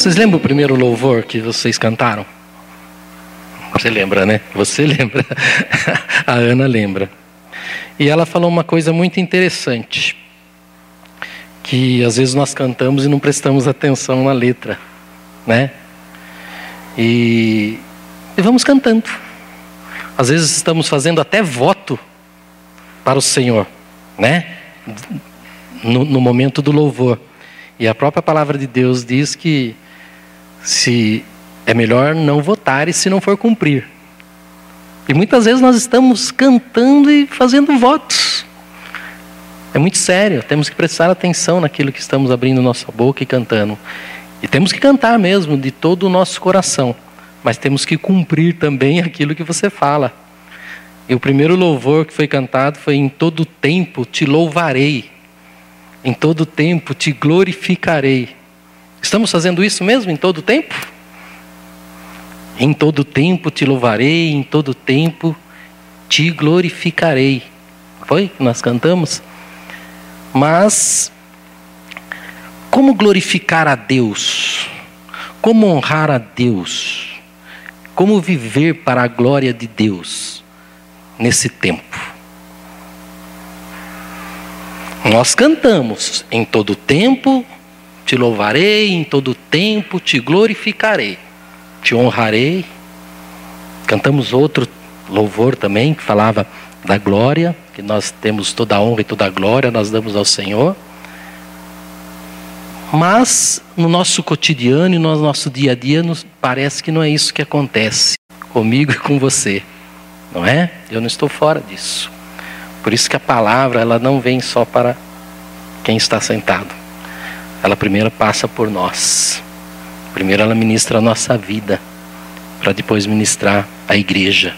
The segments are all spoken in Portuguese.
Vocês lembram o primeiro louvor que vocês cantaram? Você lembra, né? Você lembra. A Ana lembra. E ela falou uma coisa muito interessante. Que às vezes nós cantamos e não prestamos atenção na letra, né? E, e vamos cantando. Às vezes estamos fazendo até voto para o Senhor, né? No, no momento do louvor. E a própria palavra de Deus diz que se é melhor não votar e se não for cumprir. E muitas vezes nós estamos cantando e fazendo votos. É muito sério, temos que prestar atenção naquilo que estamos abrindo nossa boca e cantando. E temos que cantar mesmo de todo o nosso coração, mas temos que cumprir também aquilo que você fala. E o primeiro louvor que foi cantado foi: Em todo tempo te louvarei, em todo tempo te glorificarei. Estamos fazendo isso mesmo em todo tempo? Em todo tempo te louvarei, em todo tempo te glorificarei. Foi que nós cantamos? Mas como glorificar a Deus? Como honrar a Deus? Como viver para a glória de Deus nesse tempo? Nós cantamos em todo tempo te louvarei, em todo tempo te glorificarei te honrarei. Cantamos outro louvor também que falava da glória, que nós temos toda a honra e toda a glória, nós damos ao Senhor. Mas no nosso cotidiano e no nosso dia a dia, nos parece que não é isso que acontece comigo e com você, não é? Eu não estou fora disso. Por isso que a palavra ela não vem só para quem está sentado. Ela primeiro passa por nós. Primeiro ela ministra a nossa vida, para depois ministrar a igreja.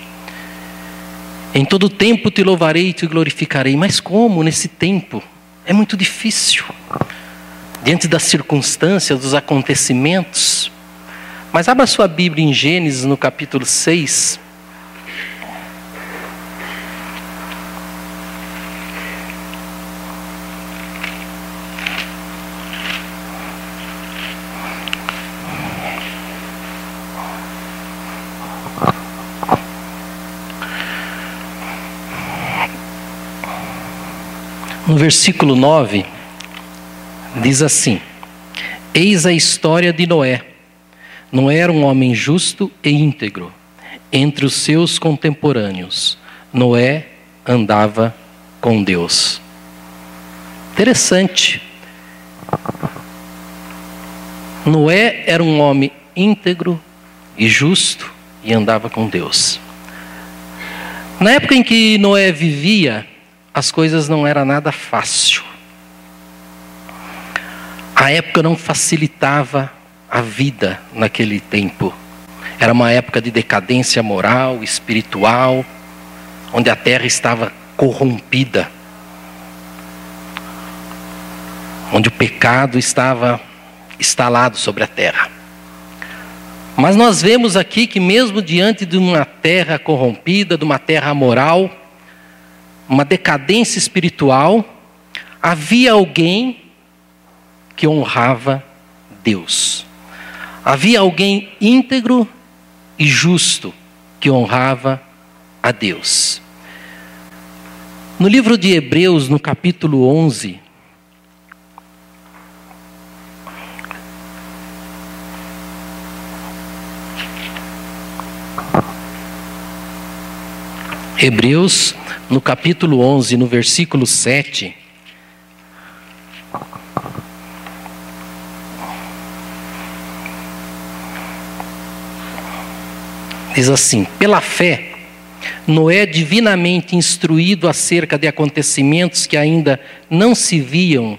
Em todo tempo te louvarei e te glorificarei. Mas como nesse tempo? É muito difícil. Diante das circunstâncias, dos acontecimentos. Mas abra sua Bíblia em Gênesis, no capítulo 6. No versículo 9, diz assim: Eis a história de Noé. Noé era um homem justo e íntegro entre os seus contemporâneos. Noé andava com Deus. Interessante. Noé era um homem íntegro e justo e andava com Deus. Na época em que Noé vivia, as coisas não era nada fácil. A época não facilitava a vida naquele tempo. Era uma época de decadência moral, espiritual, onde a terra estava corrompida. Onde o pecado estava instalado sobre a terra. Mas nós vemos aqui que, mesmo diante de uma terra corrompida, de uma terra moral, uma decadência espiritual, havia alguém que honrava Deus. Havia alguém íntegro e justo que honrava a Deus. No livro de Hebreus, no capítulo 11, Hebreus, no capítulo 11, no versículo 7. Diz assim: pela fé, Noé, divinamente instruído acerca de acontecimentos que ainda não se viam,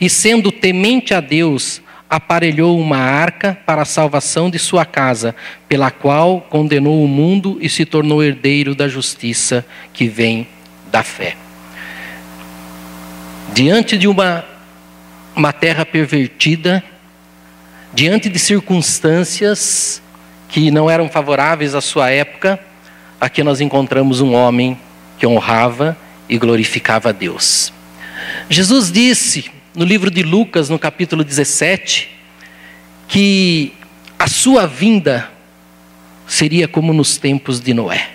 e sendo temente a Deus, aparelhou uma arca para a salvação de sua casa, pela qual condenou o mundo e se tornou herdeiro da justiça que vem da fé. Diante de uma, uma terra pervertida, diante de circunstâncias que não eram favoráveis à sua época, aqui nós encontramos um homem que honrava e glorificava a Deus. Jesus disse no livro de Lucas, no capítulo 17, que a sua vinda seria como nos tempos de Noé.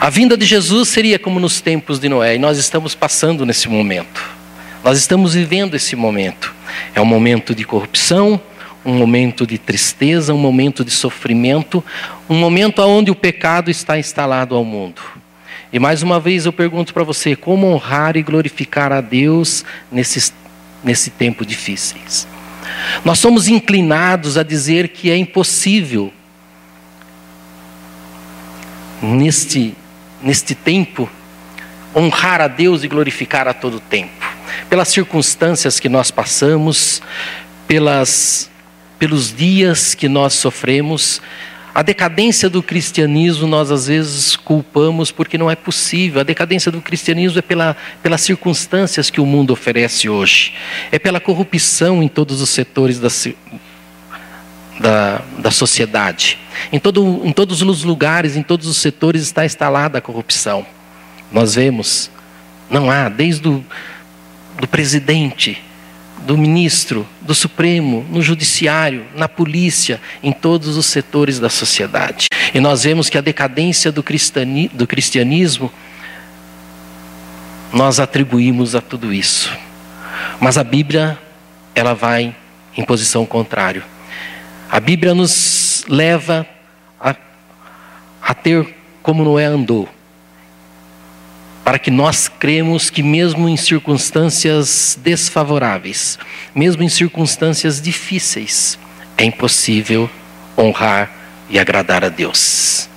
A vinda de Jesus seria como nos tempos de Noé, e nós estamos passando nesse momento. Nós estamos vivendo esse momento. É um momento de corrupção, um momento de tristeza, um momento de sofrimento, um momento onde o pecado está instalado ao mundo. E mais uma vez eu pergunto para você: como honrar e glorificar a Deus nesses, nesse tempo difíceis? Nós somos inclinados a dizer que é impossível, neste, neste tempo, honrar a Deus e glorificar a todo tempo. Pelas circunstâncias que nós passamos, pelas, pelos dias que nós sofremos, a decadência do cristianismo nós às vezes culpamos porque não é possível. A decadência do cristianismo é pela, pelas circunstâncias que o mundo oferece hoje, é pela corrupção em todos os setores da, da, da sociedade. Em, todo, em todos os lugares, em todos os setores está instalada a corrupção. Nós vemos, não há, desde o do presidente, do ministro, do Supremo, no judiciário, na polícia, em todos os setores da sociedade. E nós vemos que a decadência do, do cristianismo nós atribuímos a tudo isso. Mas a Bíblia, ela vai em posição contrária. A Bíblia nos leva a, a ter como Noé andou para que nós cremos que, mesmo em circunstâncias desfavoráveis, mesmo em circunstâncias difíceis, é impossível honrar e agradar a Deus.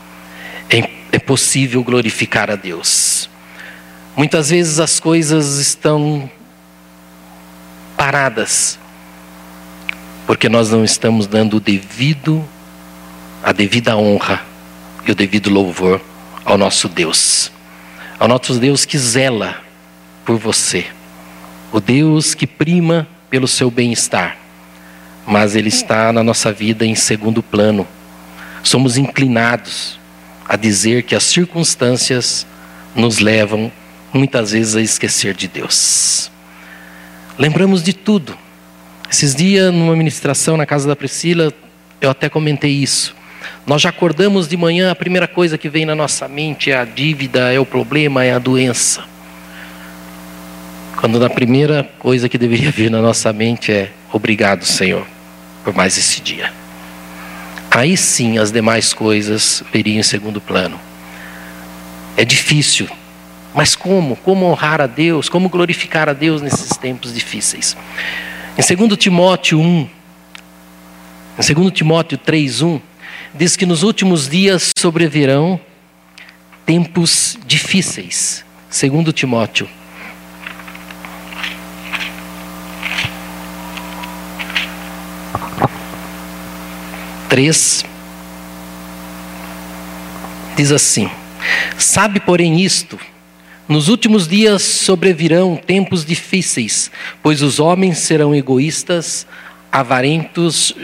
É, é possível glorificar a Deus. Muitas vezes as coisas estão paradas, porque nós não estamos dando o devido, a devida honra e o devido louvor ao nosso Deus ao nosso Deus que zela por você, o Deus que prima pelo seu bem-estar, mas Ele está na nossa vida em segundo plano. Somos inclinados a dizer que as circunstâncias nos levam muitas vezes a esquecer de Deus. Lembramos de tudo. Esses dias, numa ministração na casa da Priscila, eu até comentei isso. Nós já acordamos de manhã, a primeira coisa que vem na nossa mente é a dívida, é o problema, é a doença. Quando a primeira coisa que deveria vir na nossa mente é obrigado, Senhor, por mais esse dia. Aí sim as demais coisas viriam em segundo plano. É difícil, mas como? Como honrar a Deus? Como glorificar a Deus nesses tempos difíceis? Em 2 Timóteo 1, em 2 Timóteo 3:1, diz que nos últimos dias sobrevirão tempos difíceis, segundo Timóteo. Três diz assim: Sabe, porém, isto, nos últimos dias sobrevirão tempos difíceis, pois os homens serão egoístas, avarentos,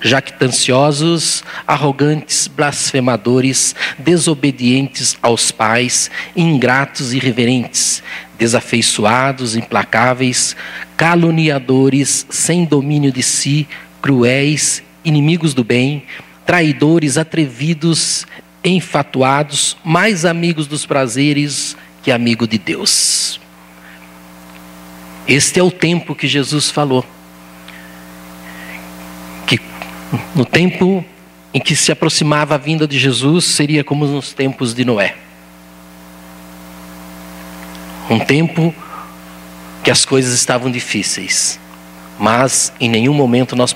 jactanciosos, arrogantes, blasfemadores, desobedientes aos pais, ingratos e irreverentes, desafeiçoados, implacáveis, caluniadores, sem domínio de si, cruéis, inimigos do bem, traidores, atrevidos, enfatuados, mais amigos dos prazeres que amigo de Deus. Este é o tempo que Jesus falou no tempo em que se aproximava a vinda de Jesus, seria como nos tempos de Noé. Um tempo que as coisas estavam difíceis, mas em nenhum momento nós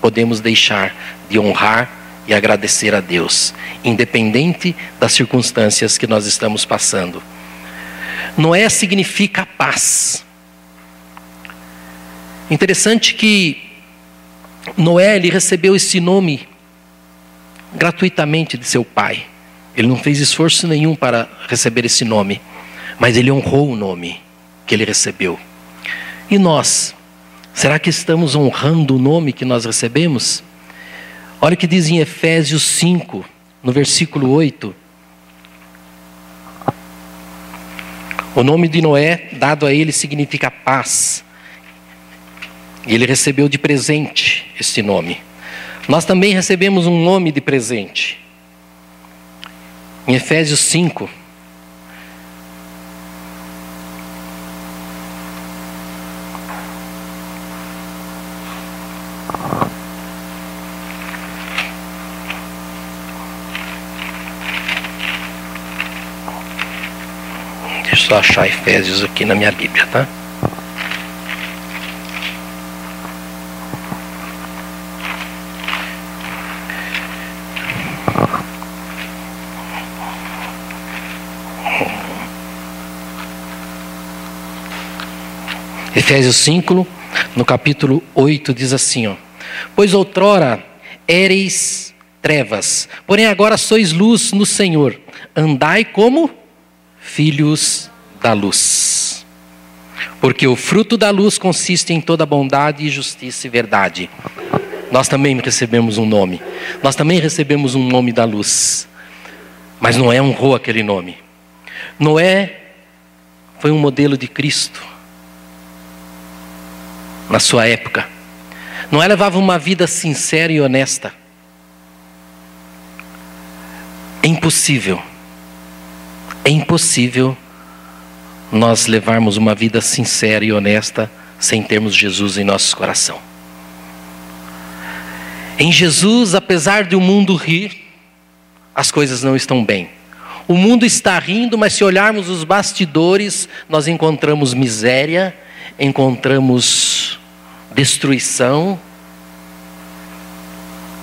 podemos deixar de honrar e agradecer a Deus, independente das circunstâncias que nós estamos passando. Noé significa paz. Interessante que Noé ele recebeu esse nome gratuitamente de seu pai. Ele não fez esforço nenhum para receber esse nome, mas ele honrou o nome que ele recebeu. E nós, será que estamos honrando o nome que nós recebemos? Olha o que diz em Efésios 5, no versículo 8. O nome de Noé, dado a ele, significa paz. E ele recebeu de presente este nome. Nós também recebemos um nome de presente. Em Efésios 5, só achar Efésios aqui na minha Bíblia, tá? Efésios 5, no capítulo 8, diz assim: ó, Pois outrora éreis trevas, porém agora sois luz no Senhor, andai como filhos da luz. Porque o fruto da luz consiste em toda bondade, justiça e verdade. Nós também recebemos um nome, nós também recebemos um nome da luz, mas Noé honrou aquele nome. Noé foi um modelo de Cristo na sua época. Noé levava uma vida sincera e honesta. É impossível, é impossível nós levarmos uma vida sincera e honesta sem termos Jesus em nosso coração. Em Jesus, apesar de o mundo rir, as coisas não estão bem. O mundo está rindo, mas se olharmos os bastidores, nós encontramos miséria, encontramos destruição,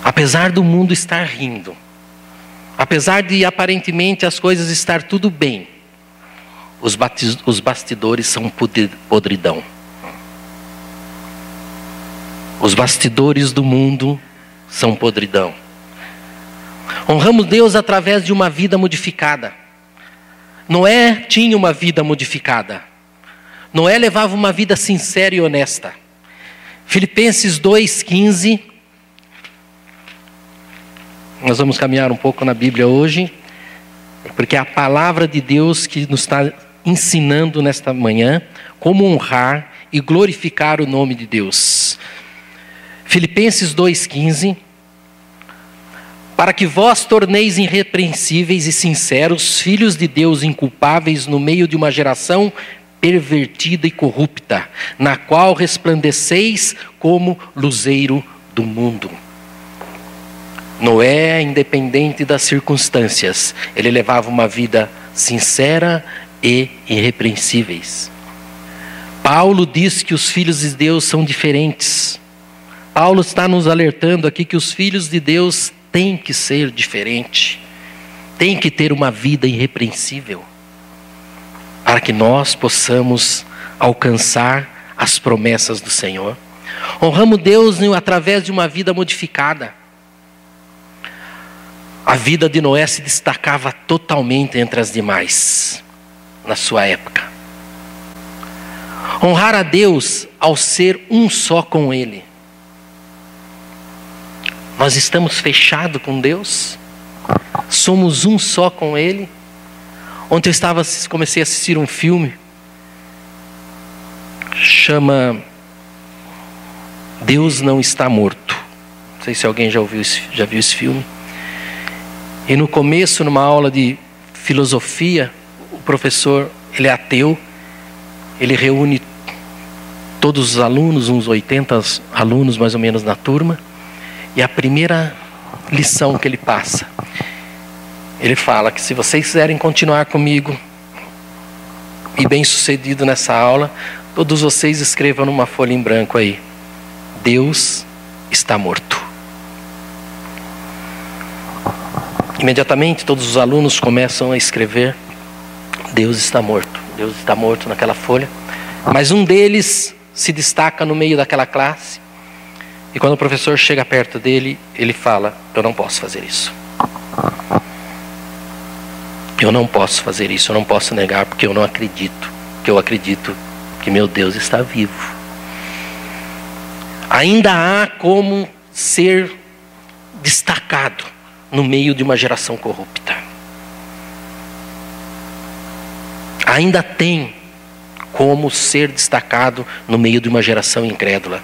apesar do mundo estar rindo, apesar de aparentemente as coisas estar tudo bem, os, os bastidores são podridão. Os bastidores do mundo são podridão. Honramos Deus através de uma vida modificada. Noé tinha uma vida modificada. Noé levava uma vida sincera e honesta. Filipenses 2,15. Nós vamos caminhar um pouco na Bíblia hoje, porque é a palavra de Deus que nos está ensinando nesta manhã como honrar e glorificar o nome de Deus. Filipenses 2,15 para que vós torneis irrepreensíveis e sinceros, filhos de Deus inculpáveis no meio de uma geração pervertida e corrupta, na qual resplandeceis como luzeiro do mundo. Noé, independente das circunstâncias, ele levava uma vida sincera e irrepreensíveis. Paulo diz que os filhos de Deus são diferentes. Paulo está nos alertando aqui que os filhos de Deus têm que ser diferentes, têm que ter uma vida irrepreensível para que nós possamos alcançar as promessas do Senhor. Honramos Deus através de uma vida modificada. A vida de Noé se destacava totalmente entre as demais na sua época. Honrar a Deus ao ser um só com Ele. Nós estamos fechados com Deus, somos um só com Ele. Ontem eu estava, comecei a assistir um filme, chama Deus não está morto. Não sei se alguém já ouviu, já viu esse filme. E no começo, numa aula de filosofia, professor, ele é ateu, ele reúne todos os alunos, uns 80 alunos mais ou menos na turma, e a primeira lição que ele passa, ele fala que se vocês quiserem continuar comigo e bem sucedido nessa aula, todos vocês escrevam numa folha em branco aí: Deus está morto. Imediatamente todos os alunos começam a escrever: Deus está morto. Deus está morto naquela folha. Mas um deles se destaca no meio daquela classe. E quando o professor chega perto dele, ele fala: Eu não posso fazer isso. Eu não posso fazer isso, eu não posso negar porque eu não acredito, que eu acredito que meu Deus está vivo. Ainda há como ser destacado no meio de uma geração corrupta. Ainda tem como ser destacado no meio de uma geração incrédula.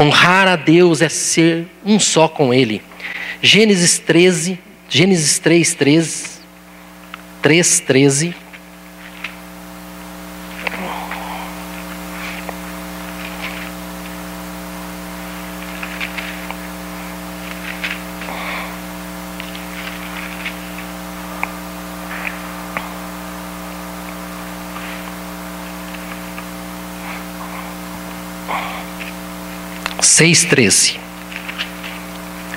Honrar a Deus é ser um só com Ele. Gênesis 13, Gênesis 3, 13, 3, 13. Seis, treze.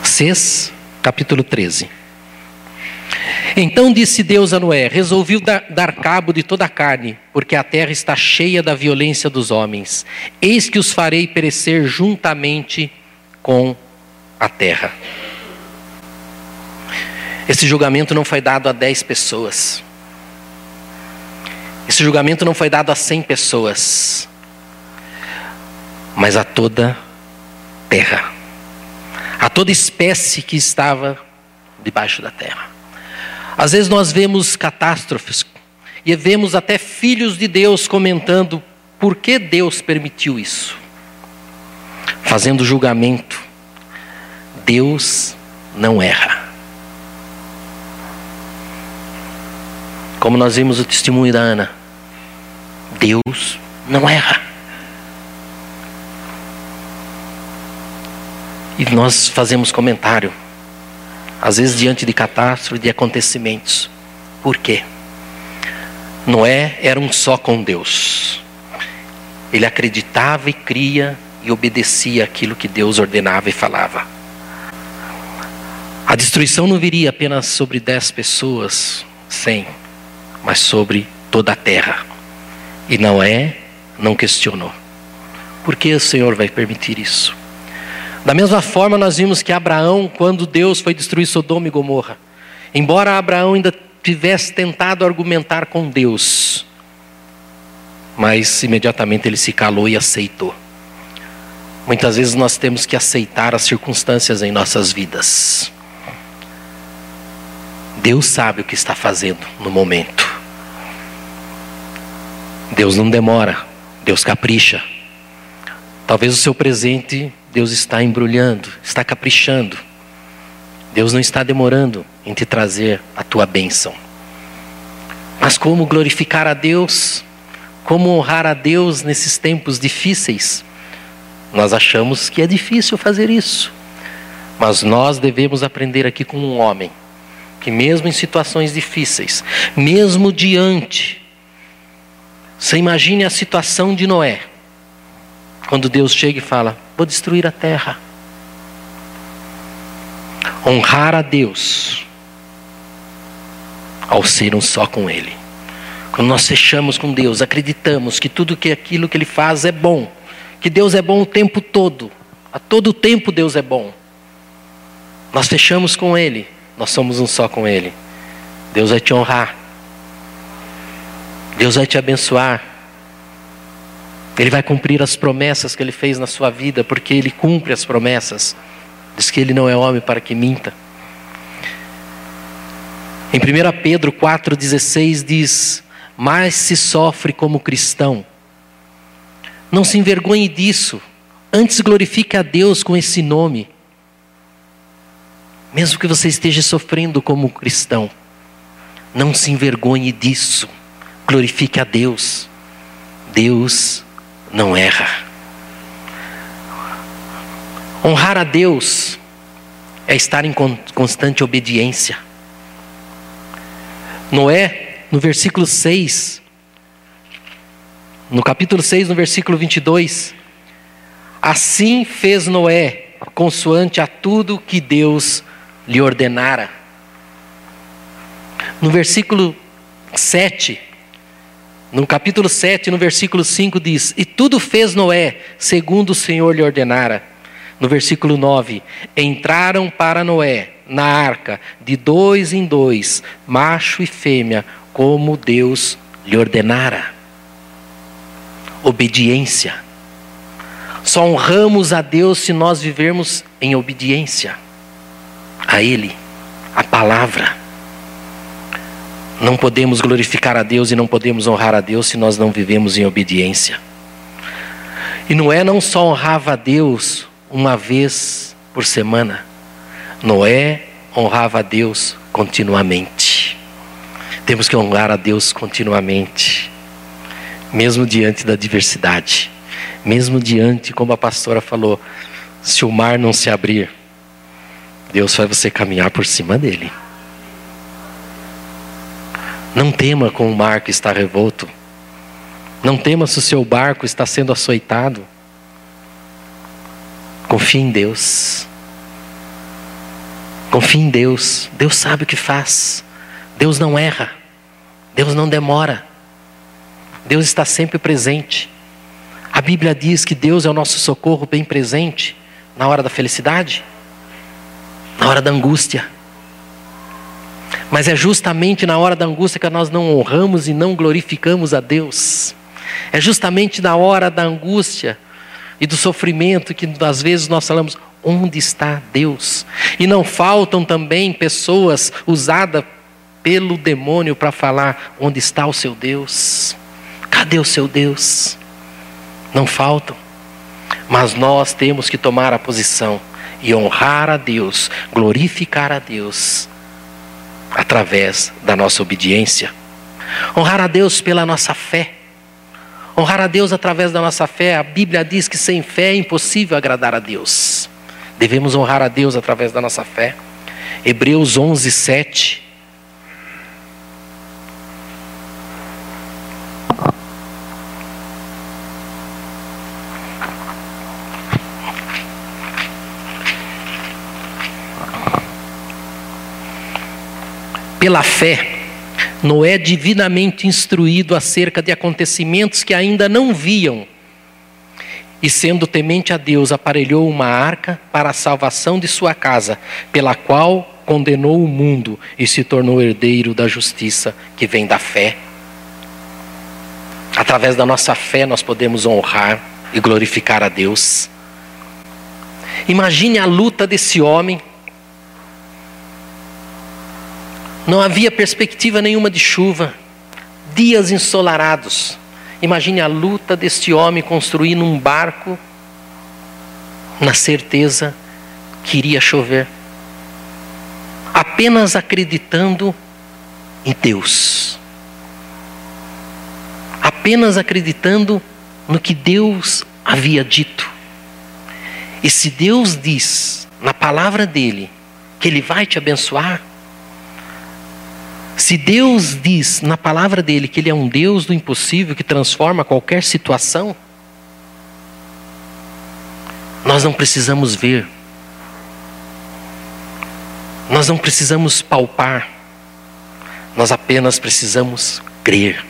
Seis, capítulo 13. Então disse Deus a Noé: Resolvi dar, cabo de toda a carne, porque a terra está cheia da violência dos homens. Eis que os farei perecer juntamente com a terra. Esse julgamento não foi dado a dez pessoas. Esse julgamento não foi dado a cem pessoas, mas a toda terra, a toda espécie que estava debaixo da terra. Às vezes nós vemos catástrofes e vemos até filhos de Deus comentando por que Deus permitiu isso, fazendo julgamento. Deus não erra. Como nós vimos o testemunho da Ana, Deus não erra. E nós fazemos comentário às vezes diante de catástrofes, de acontecimentos. Por quê? Noé era um só com Deus. Ele acreditava e cria e obedecia aquilo que Deus ordenava e falava. A destruição não viria apenas sobre dez pessoas, cem, mas sobre toda a terra. E Noé não questionou. Por que o Senhor vai permitir isso? Da mesma forma, nós vimos que Abraão, quando Deus foi destruir Sodoma e Gomorra, embora Abraão ainda tivesse tentado argumentar com Deus, mas imediatamente ele se calou e aceitou. Muitas vezes nós temos que aceitar as circunstâncias em nossas vidas. Deus sabe o que está fazendo no momento. Deus não demora, Deus capricha. Talvez o seu presente Deus está embrulhando, está caprichando. Deus não está demorando em te trazer a tua bênção. Mas como glorificar a Deus? Como honrar a Deus nesses tempos difíceis? Nós achamos que é difícil fazer isso. Mas nós devemos aprender aqui com um homem que, mesmo em situações difíceis, mesmo diante, você imagine a situação de Noé. Quando Deus chega e fala: Vou destruir a terra. Honrar a Deus ao ser um só com Ele. Quando nós fechamos com Deus, acreditamos que tudo que aquilo que Ele faz é bom, que Deus é bom o tempo todo, a todo tempo Deus é bom. Nós fechamos com Ele, nós somos um só com Ele. Deus vai te honrar, Deus vai te abençoar. Ele vai cumprir as promessas que ele fez na sua vida, porque ele cumpre as promessas. Diz que ele não é homem para que minta. Em 1 Pedro 4,16 diz: Mas se sofre como cristão, não se envergonhe disso, antes glorifique a Deus com esse nome. Mesmo que você esteja sofrendo como cristão, não se envergonhe disso, glorifique a Deus. Deus não erra. Honrar a Deus é estar em constante obediência. Noé, no versículo 6, no capítulo 6, no versículo 22, assim fez Noé, consoante a tudo que Deus lhe ordenara. No versículo 7, no capítulo 7, no versículo 5 diz: E tudo fez Noé, segundo o Senhor lhe ordenara. No versículo 9: Entraram para Noé na arca, de dois em dois, macho e fêmea, como Deus lhe ordenara. Obediência. Só honramos a Deus se nós vivermos em obediência a Ele, a palavra. Não podemos glorificar a Deus e não podemos honrar a Deus se nós não vivemos em obediência. E Noé não só honrava a Deus uma vez por semana, Noé honrava a Deus continuamente. Temos que honrar a Deus continuamente, mesmo diante da diversidade, mesmo diante, como a pastora falou, se o mar não se abrir, Deus faz você caminhar por cima dele. Não tema com o mar que está revolto. Não tema se o seu barco está sendo açoitado. Confie em Deus. Confie em Deus. Deus sabe o que faz. Deus não erra. Deus não demora. Deus está sempre presente. A Bíblia diz que Deus é o nosso socorro bem presente na hora da felicidade, na hora da angústia. Mas é justamente na hora da angústia que nós não honramos e não glorificamos a Deus. É justamente na hora da angústia e do sofrimento que às vezes nós falamos: onde está Deus? E não faltam também pessoas usadas pelo demônio para falar: onde está o seu Deus? Cadê o seu Deus? Não faltam. Mas nós temos que tomar a posição e honrar a Deus, glorificar a Deus através da nossa obediência. Honrar a Deus pela nossa fé. Honrar a Deus através da nossa fé. A Bíblia diz que sem fé é impossível agradar a Deus. Devemos honrar a Deus através da nossa fé. Hebreus 11, 7. Pela fé, Noé, divinamente instruído acerca de acontecimentos que ainda não viam, e sendo temente a Deus, aparelhou uma arca para a salvação de sua casa, pela qual condenou o mundo e se tornou herdeiro da justiça que vem da fé. Através da nossa fé, nós podemos honrar e glorificar a Deus. Imagine a luta desse homem Não havia perspectiva nenhuma de chuva, dias ensolarados. Imagine a luta deste homem construindo um barco na certeza que iria chover. Apenas acreditando em Deus. Apenas acreditando no que Deus havia dito. E se Deus diz na palavra dele que ele vai te abençoar, se Deus diz na palavra dele que ele é um Deus do impossível que transforma qualquer situação, nós não precisamos ver, nós não precisamos palpar, nós apenas precisamos crer.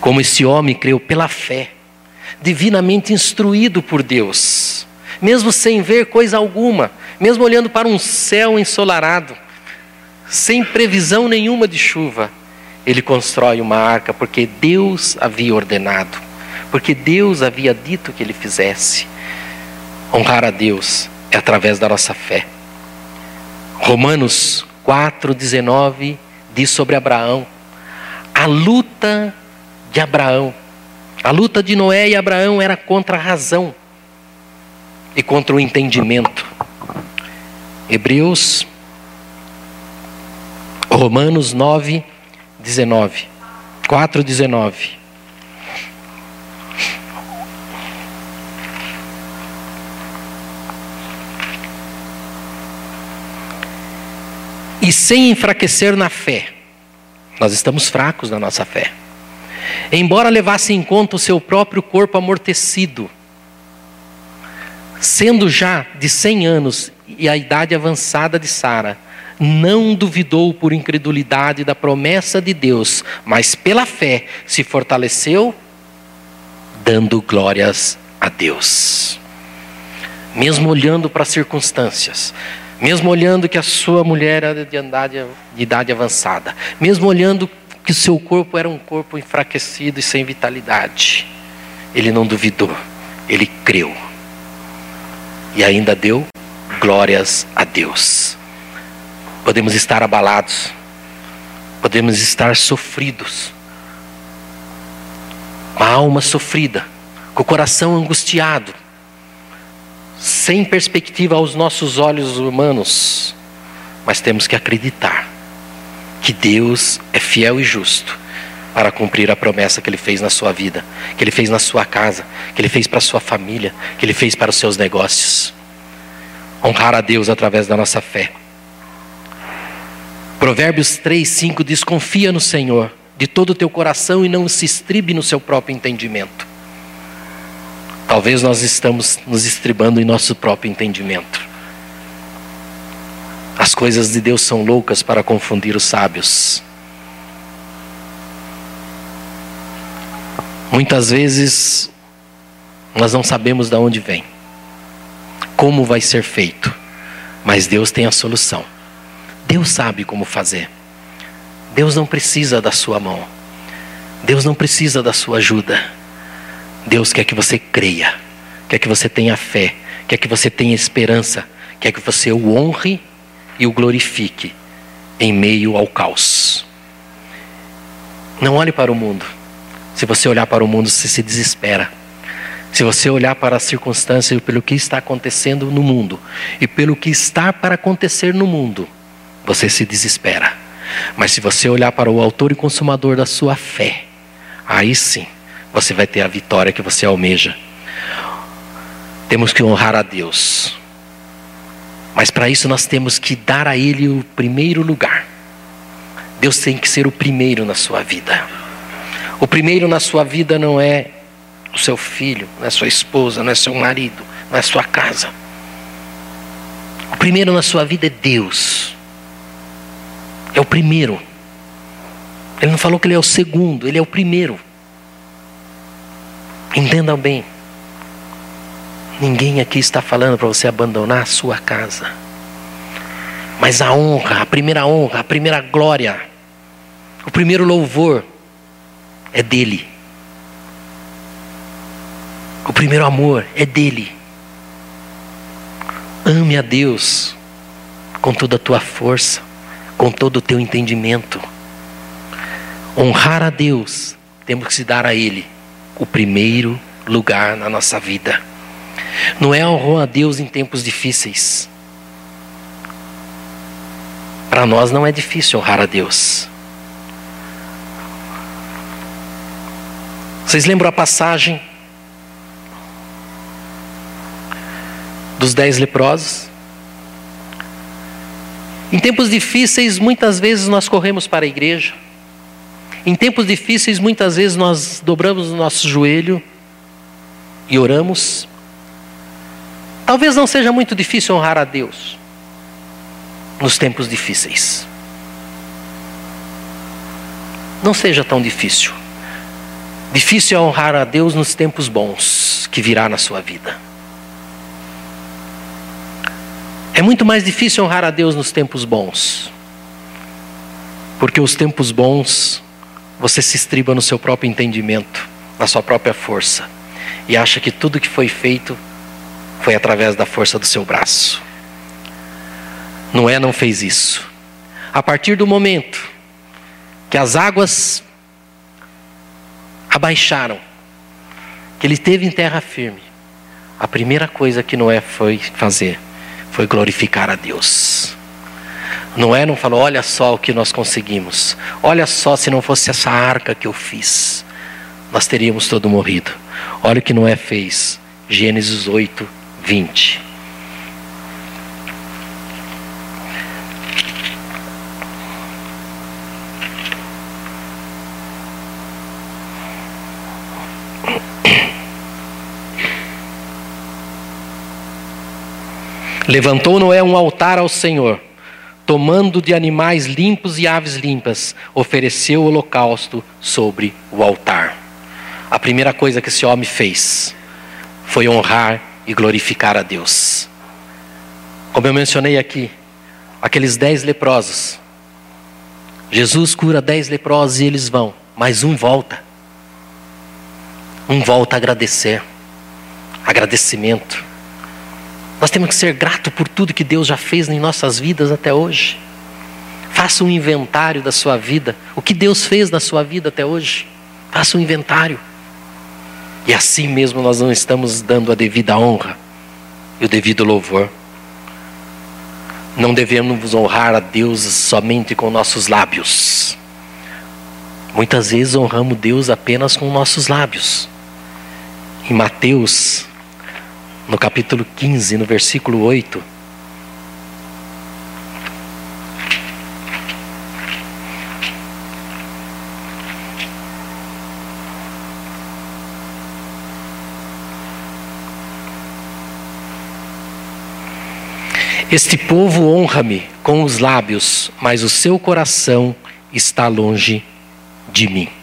Como esse homem creu pela fé, divinamente instruído por Deus, mesmo sem ver coisa alguma, mesmo olhando para um céu ensolarado, sem previsão nenhuma de chuva, ele constrói uma arca porque Deus havia ordenado, porque Deus havia dito que ele fizesse. Honrar a Deus é através da nossa fé. Romanos 4,19 diz sobre Abraão, a luta de Abraão, a luta de Noé e Abraão era contra a razão e contra o entendimento. Hebreus Romanos 9, 19. 4, 19. E sem enfraquecer na fé. Nós estamos fracos na nossa fé. Embora levasse em conta o seu próprio corpo amortecido, sendo já de 100 anos e a idade avançada de Sara, não duvidou por incredulidade da promessa de Deus, mas pela fé se fortaleceu, dando glórias a Deus. Mesmo olhando para as circunstâncias, mesmo olhando que a sua mulher era de, idade avançada, mesmo olhando que o seu corpo era um corpo enfraquecido e sem vitalidade, ele não duvidou, ele creu. E ainda deu glórias a Deus. Podemos estar abalados, podemos estar sofridos, uma alma sofrida, com o coração angustiado, sem perspectiva aos nossos olhos humanos, mas temos que acreditar que Deus é fiel e justo para cumprir a promessa que Ele fez na sua vida, que Ele fez na sua casa, que Ele fez para a sua família, que Ele fez para os seus negócios. Honrar a Deus através da nossa fé. Provérbios 3, 5 diz: Confia no Senhor de todo o teu coração e não se estribe no seu próprio entendimento. Talvez nós estamos nos estribando em nosso próprio entendimento. As coisas de Deus são loucas para confundir os sábios. Muitas vezes nós não sabemos de onde vem, como vai ser feito, mas Deus tem a solução. Deus sabe como fazer. Deus não precisa da sua mão. Deus não precisa da sua ajuda. Deus quer que você creia, quer que você tenha fé, quer que você tenha esperança, quer que você o honre e o glorifique em meio ao caos. Não olhe para o mundo. Se você olhar para o mundo, você se desespera. Se você olhar para as circunstâncias e pelo que está acontecendo no mundo e pelo que está para acontecer no mundo, você se desespera. Mas se você olhar para o autor e consumador da sua fé, aí sim você vai ter a vitória que você almeja. Temos que honrar a Deus. Mas para isso nós temos que dar a Ele o primeiro lugar. Deus tem que ser o primeiro na sua vida. O primeiro na sua vida não é o seu filho, não é sua esposa, não é seu marido, não é sua casa. O primeiro na sua vida é Deus. É o primeiro. Ele não falou que ele é o segundo, ele é o primeiro. Entendam bem. Ninguém aqui está falando para você abandonar a sua casa. Mas a honra, a primeira honra, a primeira glória, o primeiro louvor é dele. O primeiro amor é dele. Ame a Deus com toda a tua força com todo o teu entendimento. Honrar a Deus, temos que se dar a Ele o primeiro lugar na nossa vida. Não é honrar a Deus em tempos difíceis. Para nós não é difícil honrar a Deus. Vocês lembram a passagem dos dez leprosos? Em tempos difíceis, muitas vezes nós corremos para a igreja. Em tempos difíceis, muitas vezes nós dobramos o nosso joelho e oramos. Talvez não seja muito difícil honrar a Deus nos tempos difíceis. Não seja tão difícil. Difícil é honrar a Deus nos tempos bons que virá na sua vida. É muito mais difícil honrar a Deus nos tempos bons. Porque os tempos bons, você se estriba no seu próprio entendimento, na sua própria força. E acha que tudo que foi feito foi através da força do seu braço. Noé não fez isso. A partir do momento que as águas abaixaram, que ele esteve em terra firme, a primeira coisa que Noé foi fazer foi glorificar a Deus. Noé não falou, olha só o que nós conseguimos. Olha só, se não fosse essa arca que eu fiz, nós teríamos todo morrido. Olha o que Noé fez. Gênesis 8, 20. Levantou Noé um altar ao Senhor, tomando de animais limpos e aves limpas, ofereceu o holocausto sobre o altar. A primeira coisa que esse homem fez foi honrar e glorificar a Deus. Como eu mencionei aqui, aqueles dez leprosos. Jesus cura dez leprosos e eles vão, mas um volta. Um volta a agradecer. Agradecimento. Nós temos que ser grato por tudo que Deus já fez em nossas vidas até hoje. Faça um inventário da sua vida. O que Deus fez na sua vida até hoje. Faça um inventário. E assim mesmo nós não estamos dando a devida honra e o devido louvor. Não devemos honrar a Deus somente com nossos lábios. Muitas vezes honramos Deus apenas com nossos lábios. Em Mateus, no capítulo 15, no versículo 8, Este povo honra-me com os lábios, mas o seu coração está longe de mim.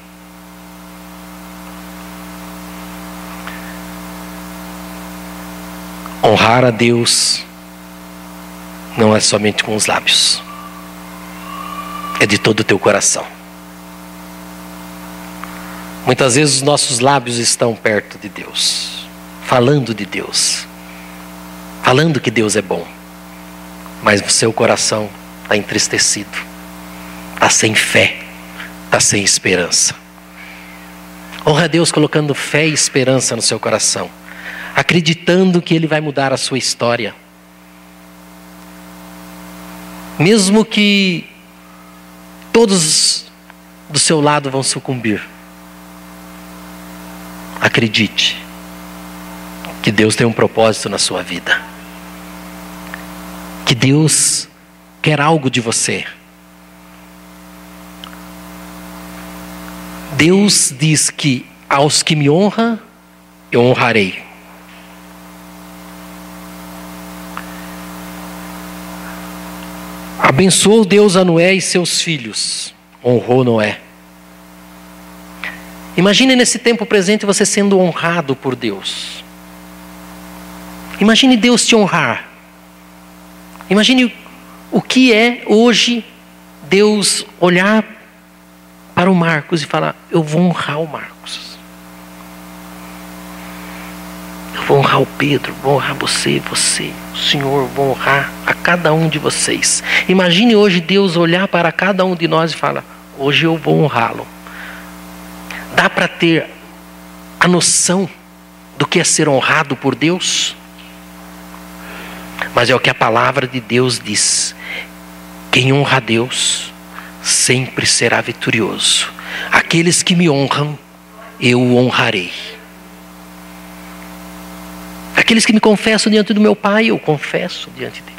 Honrar a Deus não é somente com os lábios, é de todo o teu coração. Muitas vezes os nossos lábios estão perto de Deus, falando de Deus, falando que Deus é bom mas o seu coração está entristecido, está sem fé, está sem esperança. Honra a Deus colocando fé e esperança no seu coração, acreditando que Ele vai mudar a sua história. Mesmo que todos do seu lado vão sucumbir, acredite que Deus tem um propósito na sua vida que Deus quer algo de você. Deus diz que aos que me honram, eu honrarei. Abençoou Deus a Noé e seus filhos, honrou Noé. Imagine nesse tempo presente você sendo honrado por Deus. Imagine Deus te honrar. Imagine o que é hoje Deus olhar para o Marcos e falar: Eu vou honrar o Marcos. Eu vou honrar o Pedro, vou honrar você, você, o Senhor, vou honrar a cada um de vocês. Imagine hoje Deus olhar para cada um de nós e falar: Hoje eu vou honrá-lo. Dá para ter a noção do que é ser honrado por Deus? Mas é o que a palavra de Deus diz: quem honra a Deus sempre será vitorioso. Aqueles que me honram, eu o honrarei. Aqueles que me confessam diante do meu Pai, eu confesso diante dele.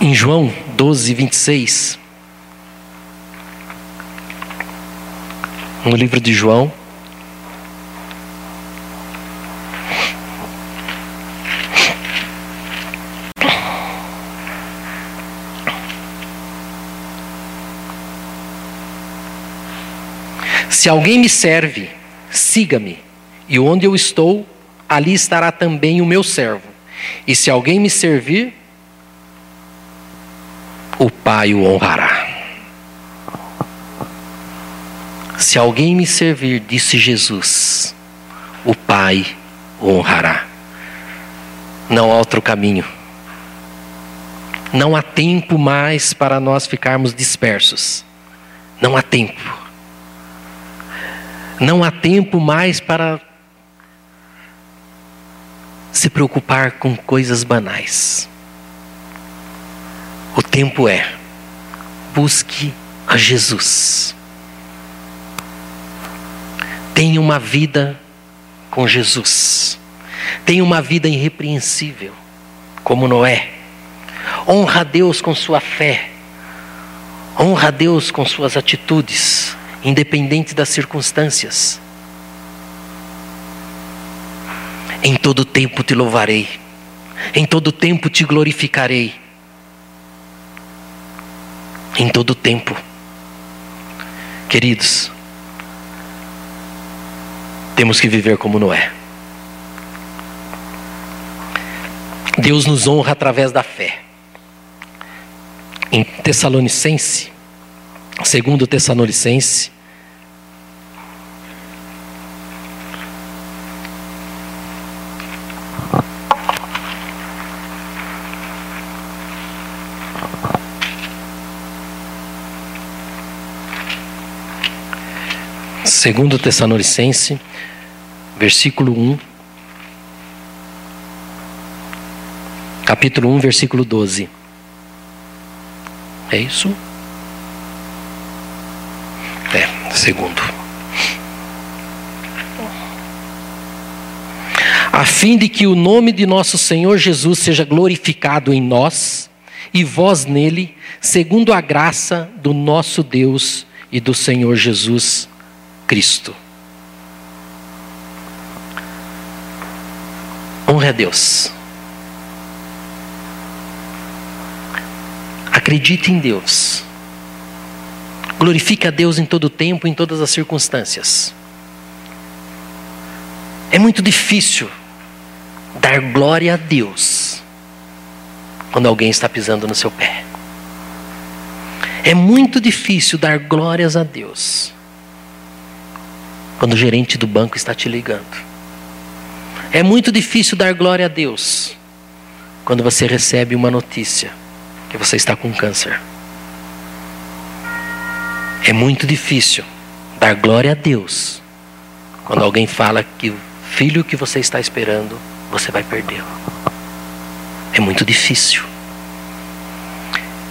Em João 12, 26, no livro de João, Se alguém me serve, siga-me, e onde eu estou, ali estará também o meu servo. E se alguém me servir, o Pai o honrará. Se alguém me servir, disse Jesus, o Pai o honrará. Não há outro caminho. Não há tempo mais para nós ficarmos dispersos. Não há tempo. Não há tempo mais para se preocupar com coisas banais. O tempo é busque a Jesus. Tenha uma vida com Jesus. Tenha uma vida irrepreensível, como Noé. Honra a Deus com sua fé. Honra a Deus com suas atitudes independente das circunstâncias. Em todo tempo te louvarei, em todo tempo te glorificarei. Em todo tempo. Queridos, temos que viver como Noé. Deus nos honra através da fé. Em Tessalonicense, Segundo Tessalonicense, Segundo Tessalonicense, versículo 1. Capítulo 1, versículo 12. É isso? É, segundo. A fim de que o nome de nosso Senhor Jesus seja glorificado em nós e vós nele, segundo a graça do nosso Deus e do Senhor Jesus Cristo. Honre a Deus. Acredite em Deus. Glorifique a Deus em todo o tempo, em todas as circunstâncias. É muito difícil dar glória a Deus quando alguém está pisando no seu pé. É muito difícil dar glórias a Deus quando o gerente do banco está te ligando. É muito difícil dar glória a Deus quando você recebe uma notícia que você está com câncer. É muito difícil dar glória a Deus quando alguém fala que o filho que você está esperando você vai perder. É muito difícil.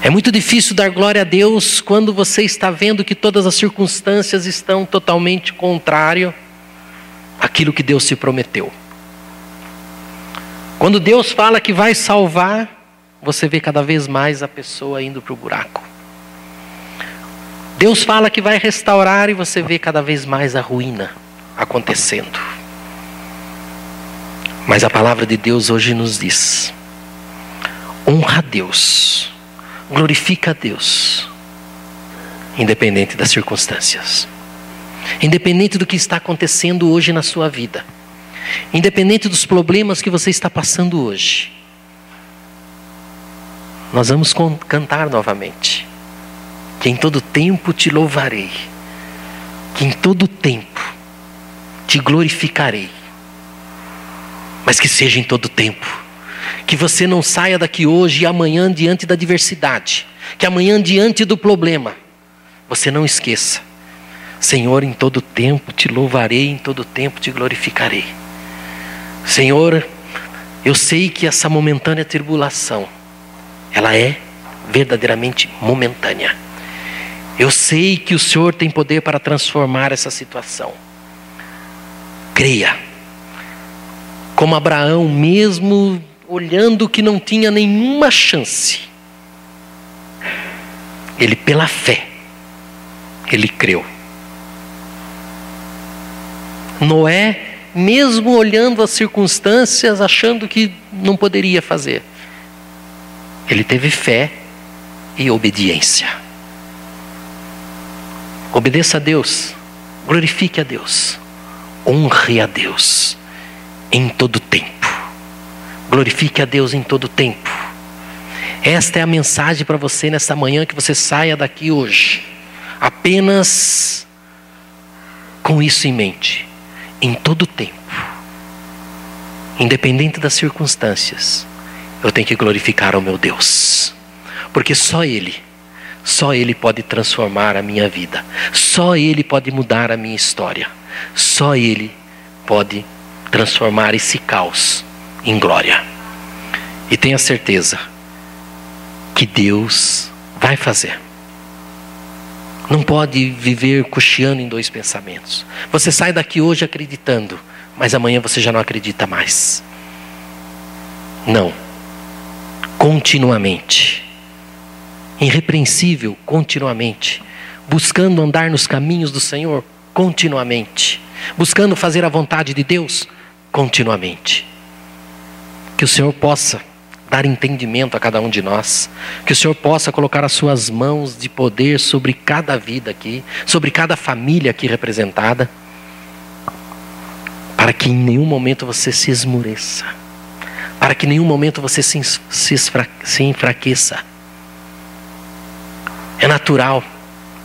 É muito difícil dar glória a Deus quando você está vendo que todas as circunstâncias estão totalmente contrário àquilo que Deus se prometeu. Quando Deus fala que vai salvar, você vê cada vez mais a pessoa indo para o buraco. Deus fala que vai restaurar e você vê cada vez mais a ruína acontecendo. Mas a palavra de Deus hoje nos diz: honra a Deus glorifica a Deus, independente das circunstâncias, independente do que está acontecendo hoje na sua vida, independente dos problemas que você está passando hoje. Nós vamos cantar novamente. Que em todo tempo te louvarei, que em todo tempo te glorificarei, mas que seja em todo tempo que você não saia daqui hoje e amanhã diante da diversidade, que amanhã diante do problema, você não esqueça. Senhor, em todo tempo te louvarei, em todo tempo te glorificarei. Senhor, eu sei que essa momentânea tribulação, ela é verdadeiramente momentânea. Eu sei que o Senhor tem poder para transformar essa situação. Creia. Como Abraão, mesmo olhando que não tinha nenhuma chance. Ele, pela fé, ele creu. Noé, mesmo olhando as circunstâncias, achando que não poderia fazer, ele teve fé e obediência. Obedeça a Deus, glorifique a Deus, honre a Deus em todo tempo. Glorifique a Deus em todo tempo. Esta é a mensagem para você nesta manhã que você saia daqui hoje. Apenas com isso em mente. Em todo tempo. Independente das circunstâncias. Eu tenho que glorificar ao meu Deus. Porque só Ele, só Ele pode transformar a minha vida. Só Ele pode mudar a minha história. Só Ele pode transformar esse caos em glória. E tenha certeza que Deus vai fazer. Não pode viver cocheando em dois pensamentos. Você sai daqui hoje acreditando, mas amanhã você já não acredita mais. Não. Continuamente. Irrepreensível, continuamente. Buscando andar nos caminhos do Senhor, continuamente. Buscando fazer a vontade de Deus, continuamente. Que o Senhor possa dar entendimento a cada um de nós, que o Senhor possa colocar as suas mãos de poder sobre cada vida aqui, sobre cada família aqui representada, para que em nenhum momento você se esmureça, para que em nenhum momento você se, se, se enfraqueça. É natural,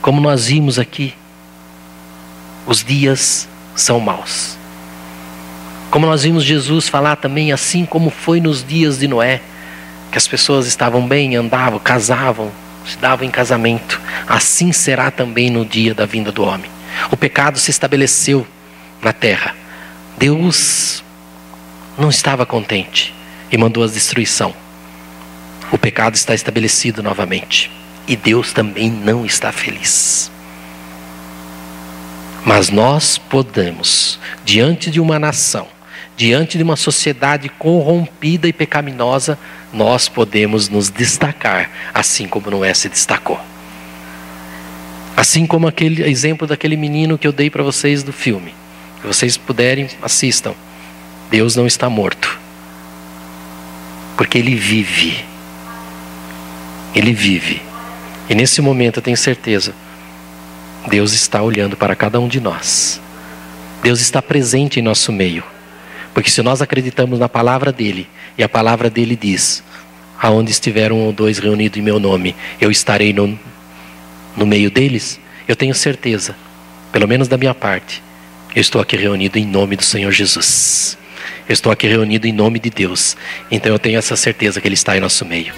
como nós vimos aqui, os dias são maus. Como nós vimos Jesus falar também, assim como foi nos dias de Noé, que as pessoas estavam bem, andavam, casavam, se davam em casamento, assim será também no dia da vinda do homem. O pecado se estabeleceu na terra. Deus não estava contente e mandou a destruição. O pecado está estabelecido novamente. E Deus também não está feliz. Mas nós podemos, diante de uma nação, diante de uma sociedade corrompida e pecaminosa, nós podemos nos destacar, assim como Noé se destacou. Assim como aquele exemplo daquele menino que eu dei para vocês do filme. Se vocês puderem, assistam. Deus não está morto. Porque ele vive. Ele vive. E nesse momento eu tenho certeza, Deus está olhando para cada um de nós. Deus está presente em nosso meio. Porque se nós acreditamos na palavra dele, e a palavra dele diz: Aonde estiver um ou dois reunidos em meu nome, eu estarei no, no meio deles, eu tenho certeza, pelo menos da minha parte, eu estou aqui reunido em nome do Senhor Jesus. Eu estou aqui reunido em nome de Deus. Então eu tenho essa certeza que Ele está em nosso meio.